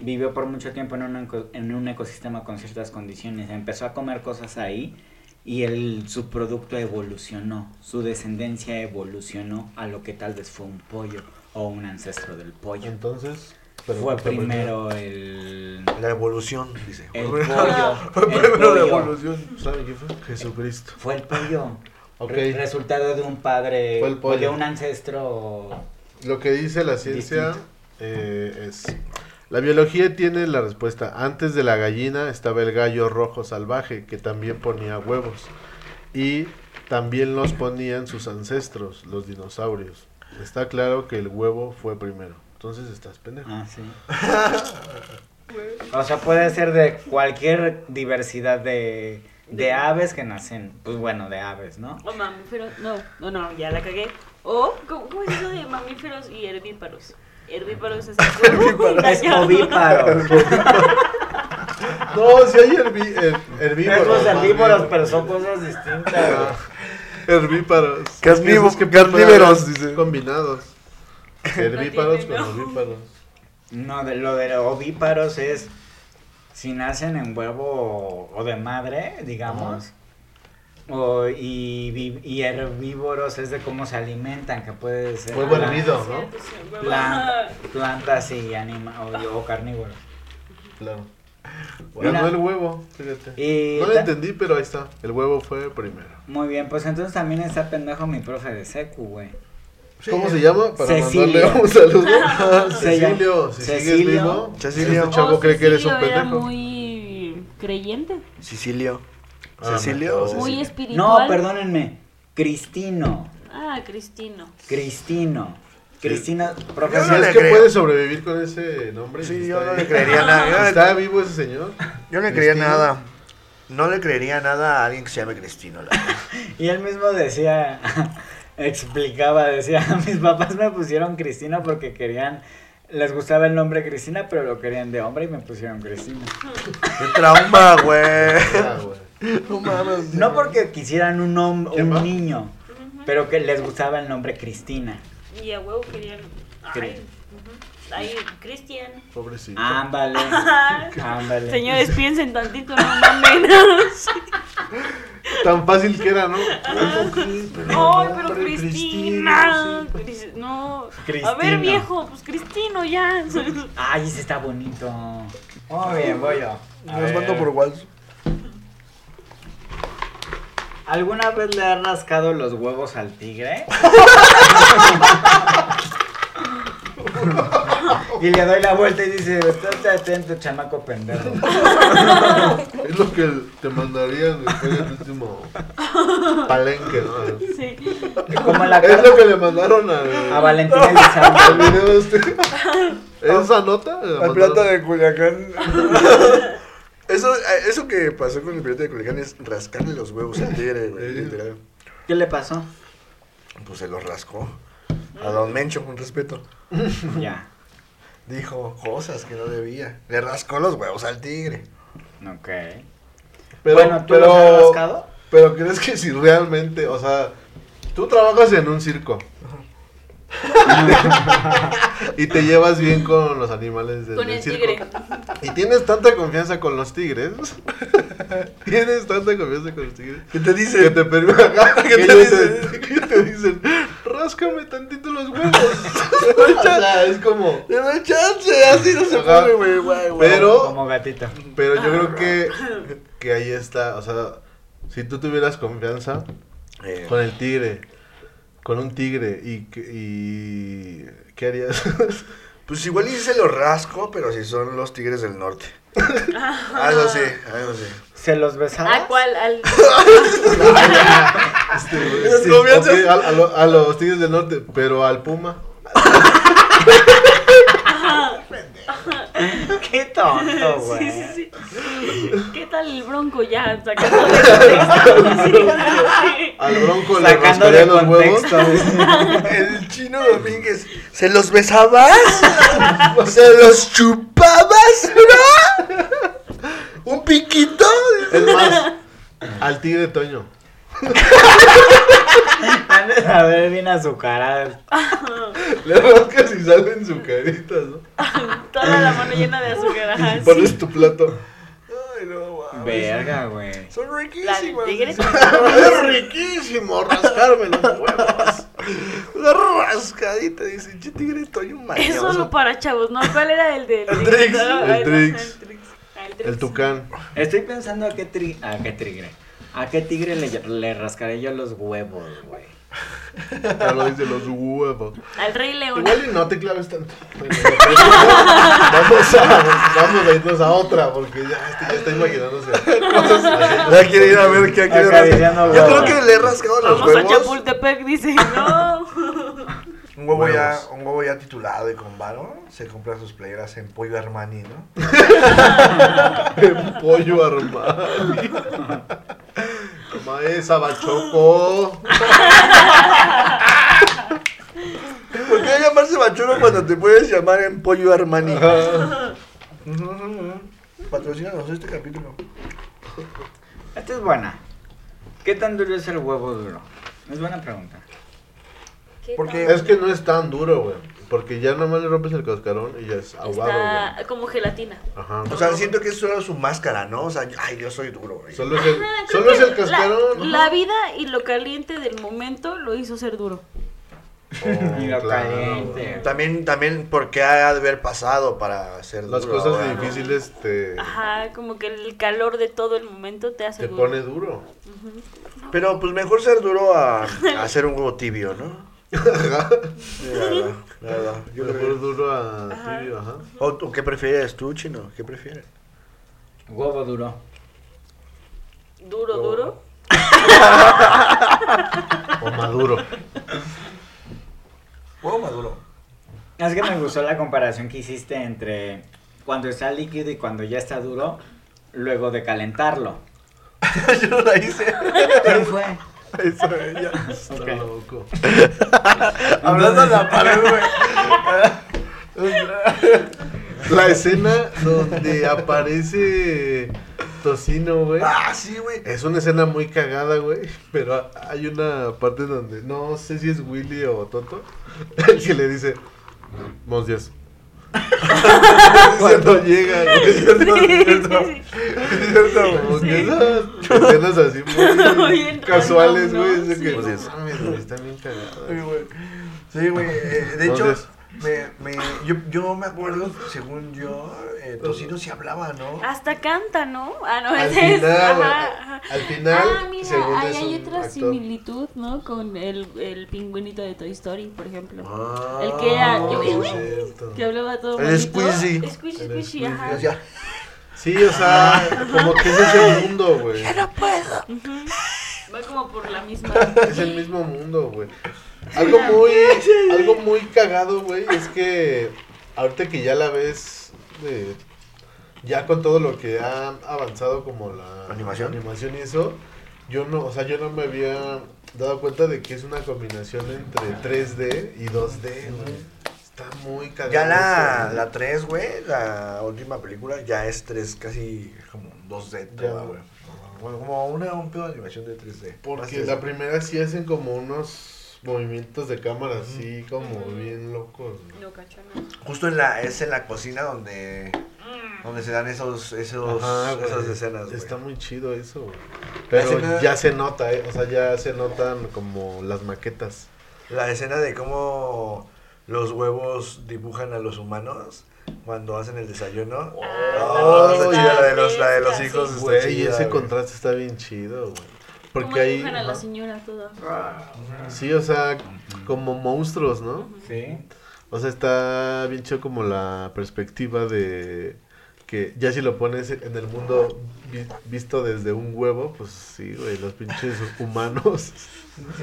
vivió por mucho tiempo en un, en un ecosistema con ciertas condiciones, empezó a comer cosas ahí y el, su producto evolucionó, su descendencia evolucionó a lo que tal vez fue un pollo o un ancestro del pollo. Entonces. pero Fue ¿qué primero el, La evolución, dice. el Fue pollo. el primero la evolución. ¿Sabe qué fue? Jesucristo. Fue el pollo. Ok. Re- resultado de un padre o de un ancestro. Lo que dice la ciencia eh, es... La biología tiene la respuesta. Antes de la gallina estaba el gallo rojo salvaje que también ponía huevos. Y también los ponían sus ancestros, los dinosaurios. Está claro que el huevo fue primero. Entonces estás pendejo. Ah, sí. o sea, puede ser de cualquier diversidad de, de aves que nacen. Pues bueno, de aves, ¿no? O mamíferos, no, no, no, ya la cagué. O, ¿cómo, cómo es eso de mamíferos y herbíparos? Herbíparos es Es ovíparo. No, si hay herbi- her- herbívoros. Esos más herbívoros, pero son cosas distintas. Herbíparos. Carnívo- Es que carnívoros, dice. Combinados. Herbíparos tiene con nombre. ovíparos. No, de lo de ovíparos es si nacen en huevo o de madre, digamos. O, y, y herbívoros es de cómo se alimentan, que puede ser Huevo hervido, ¿no? pues, plantas y anima o, o carnívoros. Claro. Mira. Ganó el huevo, fíjate. Y no lo entendí, pero ahí está. El huevo fue primero. Muy bien, pues entonces también está pendejo mi profe de secu, güey. ¿Cómo se llama? Para Cecilio. mandarle un saludo. Cecilio, si sigues Cecilio. vivo, Cecilio. este chavo Oh, cree que eres un Cecilio era pendejo. muy creyente, Sicilio. Ah, Cecilio. no. muy Cecilio? espiritual. No, perdónenme. Cristino. Ah, Cristino. Cristino. Cristina, no profesor. le ¿Crees que creo. puede sobrevivir con ese nombre? Sí, yo no le creería nada. No ¿Está vivo ese señor? Yo no le creería Cristino. nada. No le creería nada a alguien que se llame Cristino. la. Y él mismo decía, explicaba, decía, mis papás me pusieron Cristina porque querían, les gustaba el nombre Cristina, pero lo querían de hombre y me pusieron Cristina. Qué trauma, güey. No mames. No porque quisieran un, un niño, pero que les gustaba el nombre Cristina. Y a huevo querían. Ay, Cristian. Pobrecito. Ámbale, ámbale. Señores, piensen tantito, no mamen. Tan fácil que era, ¿no? Ay, pero Hombre, Cristina. Cristino, No. A ver, viejo, pues Cristino ya. Ay, ese está bonito. Muy bien, voy yo. A Los mando por WhatsApp. ¿Alguna vez le has rascado los huevos al tigre? y le doy la vuelta y dice, estate atento, chamaco pendejo. Es lo que te mandarían después del último palenque, ¿no? Sí. Como la Es lo que le mandaron a Valentina al Elizalde. video este. ¿Esa nota? La plata de Culiacán. Eso, eso que pasó con el pirata de Culiacán es rascarle los huevos al tigre, literal. ¿Qué le pasó? Pues se los rascó. A Don Mencho, con respeto. Ya. Dijo cosas que no debía. Le rascó los huevos al tigre. Ok. Pero, bueno, ¿tú pero, los has rascado? pero crees que si realmente, o sea, tú trabajas en un circo y te llevas bien con los animales del, Con del el circo. tigre. Y tienes tanta confianza con los tigres. tienes tanta confianza con los tigres. ¿Qué te Que dice? te permiten. ¿Qué que te dicen? que te dicen, ráscame tantito los huevos. o sea, es como. ¡Te doy chance! Así no se Ajá. puede, güey. güey, güey. Pero, Como gatito. pero yo creo que, que ahí está. O sea, si tú tuvieras confianza Eh, con el tigre, con un tigre, y, que- y ¿qué harías? Pues igual y se lo rasco, pero si son los tigres del norte. algo así, algo así. ¿Se los besabas? ¿A cuál? Al... Este, a los tigres del norte, pero al puma. Qué tonto, güey. Sí, sí, sí. ¿Qué tal el bronco ya? Sacando de contexto. Al bronco le Sacando rascaría los huevos. El chino Domínguez. ¿Se los besabas? ¿Se los chupabas? ¿No? ¿Un piquito? Es más, al tigre Toño. De saber bien azucaradas. Le rascas y salen su carita, ¿no? Toda la mano llena de azúcar. sí. Pones tu plato. Ay, no, mames. Verga, güey. Son riquísimas. Es riquísimo rascarme los huevos. Una rascadita, dice, che tigre, estoy un Es mañoso. solo para chavos, ¿no? ¿Cuál era el del El Trix. Trix. El Trix. El tucán. Estoy pensando a qué, tri... a qué tigre. ¿A qué tigre le, le rascaré yo los huevos, güey? Ya lo dice los huevos. Al Rey León. Igual y no te claves tanto. Vamos a, vamos a irnos a otra, porque ya, este ya está imaginándose. Ya quiere ir a ver qué quiere rascar. Yo creo que le he rascado los Vamos a huevos. Chapultepec, dice. No. Un huevo, ya, un huevo ya titulado y con varo. Se compra sus playeras en Pollo Armani, ¿no? En pollo armado. Toma esa, bachoco. ¿Por qué llamarse bachulo cuando te puedes llamar en Pollo ujú. Patrocínanos este capítulo. Esta es buena. ¿Qué tan duro es el huevo duro? Es buena pregunta. ¿Qué Porque-? Es que no es tan duro, güey. Porque ya nomás le rompes el cascarón y ya es aguado, güey. Como gelatina. Ajá. O sea, siento que es solo su máscara, ¿no? O sea, yo- ay, yo soy duro, güey. Solo es el, Ajá, creo solo es que el cascarón. La, la vida y lo caliente del momento lo hizo ser duro. Oh, Y lo claro. caliente. También, también, porque ha de haber pasado para hacer Las duro cosas ahora, ¿no? difíciles te, Ajá, como que el calor de todo el momento te hace te duro. pone duro. Pero pues mejor ser duro a, a hacer un huevo tibio, ¿no? Yo Le pones duro a tibio, ajá. ¿O tú qué prefieres tú, chino? ¿Qué prefieres? Huevo duro. Duro, duro. O maduro. Huevo maduro. Es que me gustó la comparación que hiciste entre cuando está líquido y cuando ya está duro, luego de calentarlo. Yo no la hice. ¿Quién fue? Eso, ella. Está Ok. loco. Hablando a la pared, güey. La escena donde aparece Tocino, güey. Ah, sí, güey. Es una escena muy cagada, güey. Pero hay una parte donde no sé si es Willy o Toto. El que le dice: Buenos días. Cuando llega, güey. Como que esas escenas así muy Bien casuales, random, güey. ¿no? es que, Sí. "No están bien Sí, cagadas. güey. Sí, güey. eh, de hecho, me, me, yo, yo me acuerdo, según yo, eh, Tocino sí hablaba, ¿no? Hasta canta, ¿no? Ah, no, Al ese es. final, Ajá, ajá. al final, Ah, mira, según ahí es hay otra actor. similitud, ¿no? Con el, el pingüinito de Toy Story, por ejemplo. Ah, el que era. cierto. que hablaba todo El bonito. Squeezy. Squeezy, Squeezy, ajá. Sí, o sea, como que ese es el mundo, güey. Va como por la misma. Es el mismo mundo, güey. Algo muy, algo muy cagado, güey, es que ahorita que ya la ves, de- ya con todo lo que ha avanzado como la ¿Animación? animación y eso, yo no, o sea, yo no me había dado cuenta de que es una combinación entre 3D y 2D, güey. Está muy cagado. Ya la, eso, la 3, güey, la última película, ya es 3, casi como 2D Ya. toda, güey. Bueno, como una, un pedo de animación de 3D. Porque la primera sí hacen como unos movimientos de cámara así como bien locos. cachones. Justo en la, es en la cocina donde, donde se dan esos, esos, Ajá, güey. esas escenas, güey. Está muy chido eso, güey. Pero escena- ya se nota, ¿eh? O sea, ya se notan como las maquetas. La escena de cómo los huevos dibujan a los humanos cuando hacen el desayuno. Ah, Oh, chida, la de los, la de los fresca, hijos. sí. está Güey, chida, ese contraste está bien chido, güey. ¿Cómo Porque ahí. dibujan a la señora toda? Sí, o sea, como monstruos, ¿no? Sí. O sea, está bien chido como la perspectiva de que ya si lo pones en el mundo vi- visto desde un huevo, pues sí, güey, los pinches humanos.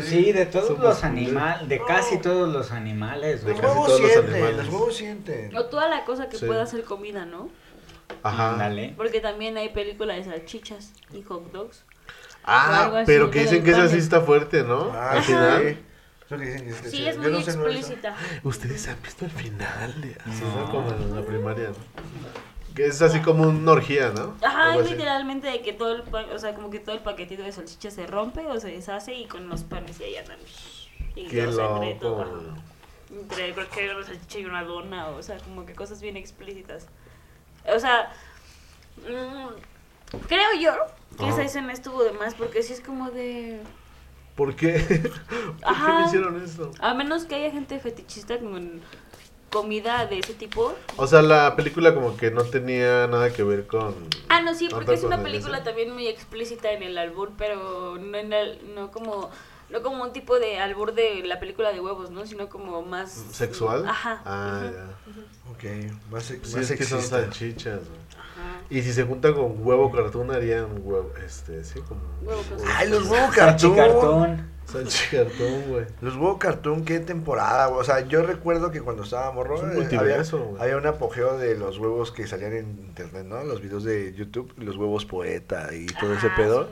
Sí, de todos Somos los animales, de casi todos los animales, De Los güey. casi huevos todos los sienten, animales. los huevos sienten. O toda la cosa que Sí. pueda hacer comida, ¿no? Ajá. Ándale. Porque también hay películas de salchichas y hot dogs. Ah, pero que dicen que esa sí está fuerte, ¿no? Ah, Al sí. final. Eso que dicen que está Sí, chido. es muy no sé, no he visto. explícita. Ustedes han visto el final de así, ¿no? No. Como en la primaria, ¿no? Que es así como una orgía, ¿no? Ajá, es literalmente de que todo el o sea, como que todo el paquetito de salchichas se rompe o se deshace y con los panes y ahí andan. Y Qué o sea, entre todo. Entre creo que hay una salchicha y una dona, o sea, como que cosas bien explícitas. O sea, mm, creo yo que esa escena estuvo de más porque sí es como de ¿Por qué? ¿Por qué me hicieron eso? a menos que haya gente fetichista con comida de ese tipo. O sea, la película como que no tenía nada que ver con... Ah, no, sí, porque es una película esa. también muy explícita en el albur, pero no en el, no como no como un tipo de albur de la película de huevos, ¿no? Sino como más ¿Sexual? Ajá. Ah, ya. Ok, más, Sí, más es que son salchichas, güey. Y si se junta con huevo cartoon harían huevo, este, sí, como... Huevo Ay, los huevos Salchi cartoon. cartón. Salchicartón, güey. Los huevos cartoon, qué temporada, güey. O sea, yo recuerdo que cuando estaba morro. Es un eh, multiverso, había, güey. había un apogeo de los huevos que salían en internet, ¿no? Los videos de YouTube, los huevos poeta y todo ese Ah, pedo.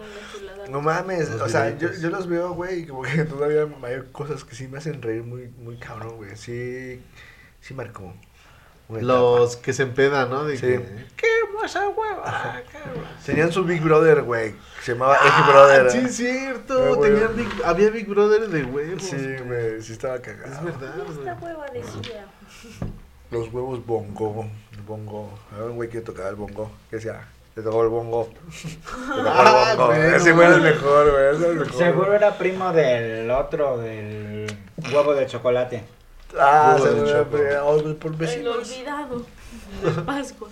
No mames, Los o sea, yo, yo los veo, güey, y como que todavía hay cosas que sí me hacen reír muy, muy cabrón, güey. Sí, sí marcó. Los que se empedan, ¿no? De Sí. que... ¡Qué hermosa hueva! qué hermosa". etapa. Tenían su Big Brother, güey. que Se llamaba Eje Ah, Brother. Sí, es cierto. Ah. Tenían Big- había Big Brother de huevos. Sí, güey, sí estaba cagado. Es verdad, Esta hueva decía. Los huevos bongo. Bongo. Había un güey que tocaba el bongo. Que decía, te tocó el bongo. Te tocó Ah, el bongo. güey, Ese güey era el mejor, güey. Ese era el mejor. Seguro era primo del otro, del huevo de chocolate. Ah, por El vecinos. olvidado de Pascua.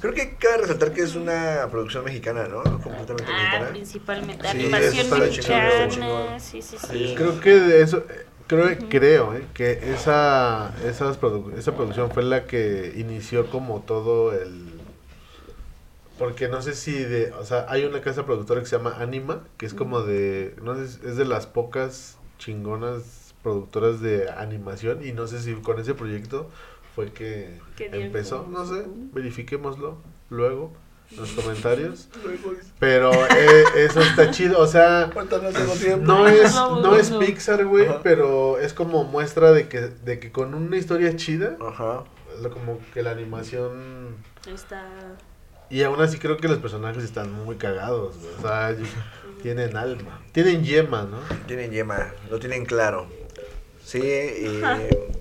Creo que cabe resaltar que es una producción mexicana, ¿no? Completamente Ah, mexicana. principalmente. Sí, Animación mexicana. chingón. Sí, sí, sí. Creo que de eso... Creo, creo eh, que esa, esas produ- esa producción fue la que inició como todo el... Porque no sé si de... O sea, hay una casa productora que se llama Anima, que es como de... No sé, es de las pocas chingonas productoras de animación y no sé si con ese proyecto fue que empezó, no sé, verifiquémoslo luego en los comentarios. Pero eh, eso está chido, o sea, no es, no es. Pixar, güey, pero es como muestra de que, de que con una historia chida, Ajá. lo- como que la animación... Está. Y aún así creo que los personajes están muy cagados, güey, o sea, tienen alma, tienen yema, ¿no? Tienen yema, lo tienen claro. Sí, y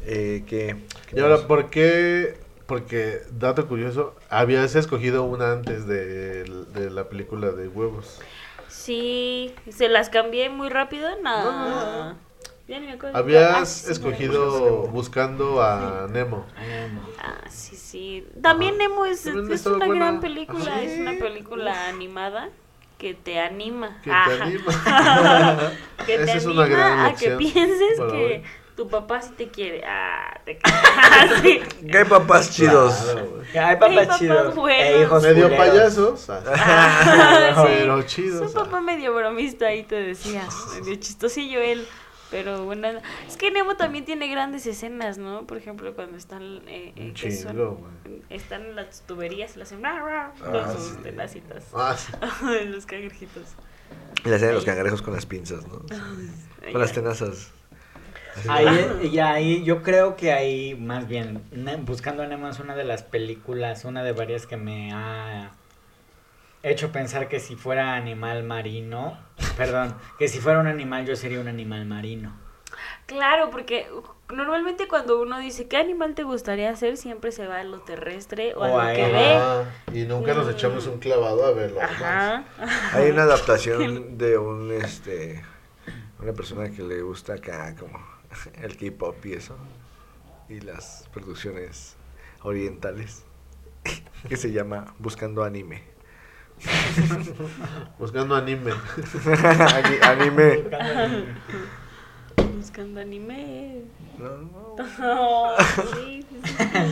eh, que... Y ahora, ¿por qué? Porque, dato curioso, habías escogido una antes de, de la película de huevos. Sí, se las cambié muy rápido. No. No, no, no. Ya ni me acuerdo. Habías Ah, sí, escogido buscando a Nemo. Ah, sí, sí. También Ajá. Nemo es, También es una buena. gran película. Es una película animada que te anima. Que te anima. que te Esa es anima una gran a que pienses que hoy. Tu papá sí te quiere. Ah, te Ah, sí. Que hay papás chidos. Claro. Hay Hay papás chidos. buenos. E hijos Medio culeros. payasos, Ah, sí. pero chidos. Su papá medio bromista ahí te decía, medio chistosillo él. Pero bueno, es que Nemo también tiene grandes escenas, ¿no? Por ejemplo, cuando están, eh, eh, son- güey. están en las tuberías y le hacen Ah, con sus sí. tenacitas. Ah, sí. los cangrejitos. Y la escena de los cangrejos con las pinzas, ¿no? Ay, Con las tenazas. Ahí, y ahí, yo creo que ahí, más bien, Buscando a Nemo es una de las películas, una de varias que me ha hecho pensar que si fuera animal marino, perdón, que si fuera un animal yo sería un animal marino. Claro, porque normalmente cuando uno dice qué animal te gustaría ser, siempre se va a lo terrestre o, O a lo que ve. Y nunca nos echamos un clavado a verlo. Ajá. Hay una adaptación de un, este, una persona que le gusta acá como el K-pop y eso, y las producciones orientales, que se llama Buscando Anime. Buscando anime. Ani- anime. Buscando anime. No, no. Oh, sí, sí,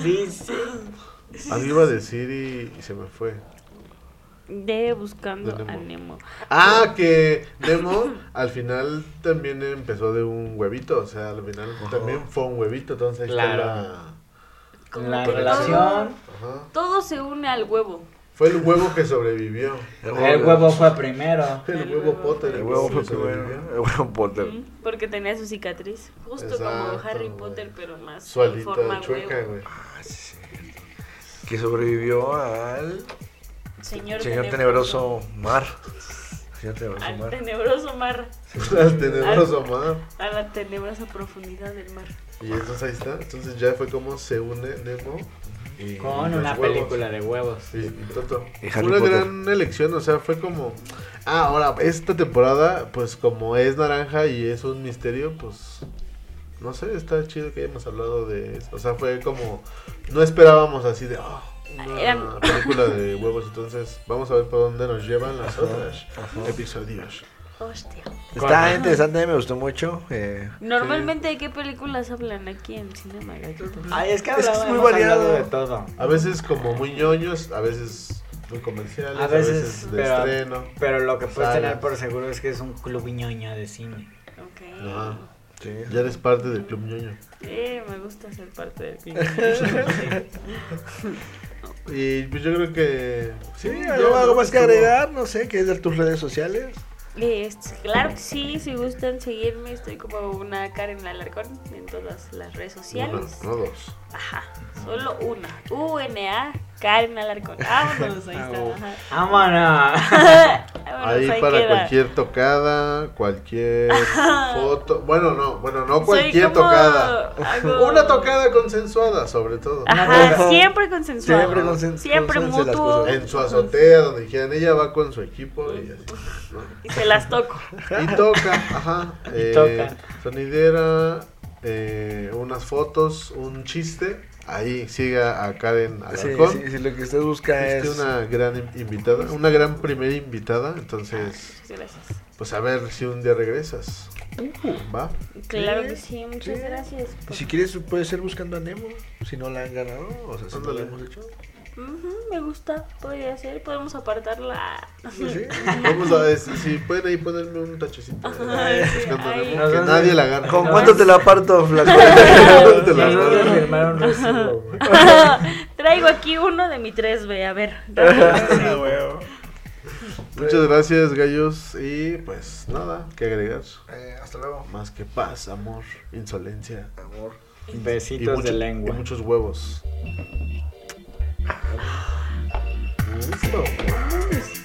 sí. Sí, sí. Algo iba a decir y, y se me fue. De buscando De Nemo. a Nemo. Ah, que Nemo al final también empezó de un huevito. O sea, al final también fue un huevito. Entonces ahí está Claro. la- Como La relación. Ajá. Todo se une al huevo. Fue el huevo que sobrevivió. El huevo fue primero. El huevo Potter. El huevo fue que primero. sobrevivió. El huevo Potter. Mm, Porque tenía su cicatriz. Justo como Harry. Potter, pero más Su alita forma chueca, güey. Ah, sí. Que sobrevivió al Señor, señor tenebroso mar. Señor tenebroso Al mar. tenebroso mar. Al tenebroso mar. A la tenebrosa profundidad del mar. Y entonces ahí está. Entonces ya fue como se une Nemo. Y Con una huevos. película de huevos. Y, y Toto. Y Harry una Potter. gran elección, o sea, fue como... Ah, ahora, esta temporada, pues como es naranja y es un misterio, pues... No sé, está chido que hayamos hablado de eso. O sea, fue como... No esperábamos así de... "Oh, una película de huevos, entonces vamos a ver por dónde nos llevan las otras episodios. Hostia. Está interesante, me gustó mucho. eh, Normalmente, ¿de qué películas hablan aquí en Cinema? Ay, es que, Es que es muy variado. de todo. A veces como muy ñoños, a veces muy comerciales, A a veces, veces, de pero, estreno. pero lo que puedes Sagas. tener por seguro es que es un club ñoño de cine. Ok. Ajá. sí. Ya eres parte del Club Ñoño. Eh, me gusta ser parte del club. Y pues yo creo que... Sí, ya, ¿algo, algo ¿no? más que agregar? No sé, ¿qué es de tus redes sociales? Claro que sí, si gustan seguirme, estoy como una Karen Alarcón en todas las redes sociales. Uno, no dos. Ajá, solo una. UNA Karen Alarcón. Vámonos, ahí está. ¡Vámonos! Ahí ahí para queda. cualquier tocada, cualquier foto. Bueno, no, bueno, no cualquier como- tocada. hago- Una tocada consensuada, sobre todo. Ajá, Ajá. siempre consensuado. Siempre consen- Siempre mutuo. En su azotea, donde quieran. Ella va con su equipo y así. ¿no? Y se las toco. Y toca, ajá. eh, toca. Sonidera, eh, unas fotos, un chiste. Ahí siga a Karen Alarcón. sí, sí, lo que usted busca Es es... una gran in- invitada, una gran primera invitada. Entonces, Gracias. pues a ver si un día regresas. ¿Va? Claro Sí, que sí, muchas sí. gracias. Si quieres, puede ser buscando a Nemo, si no la han ganado, o sea, si no la hemos hecho. Me gusta, podría ser. Podemos apartarla. Pues sí. Vamos a ver si, si pueden ahí ponerme un tachecito. Ay, sí, ay. Que nadie la gana. ¿Con cuánto te la parto, flaco? Te la. Traigo aquí uno de mi 3B, a ver. Ah. Muchas gracias, gallos. Y pues nada, que agregar. Eh, hasta luego. Más que paz, amor, insolencia Amor. y, Besitos mucho- de y lengua. muchos huevos. Isso não, não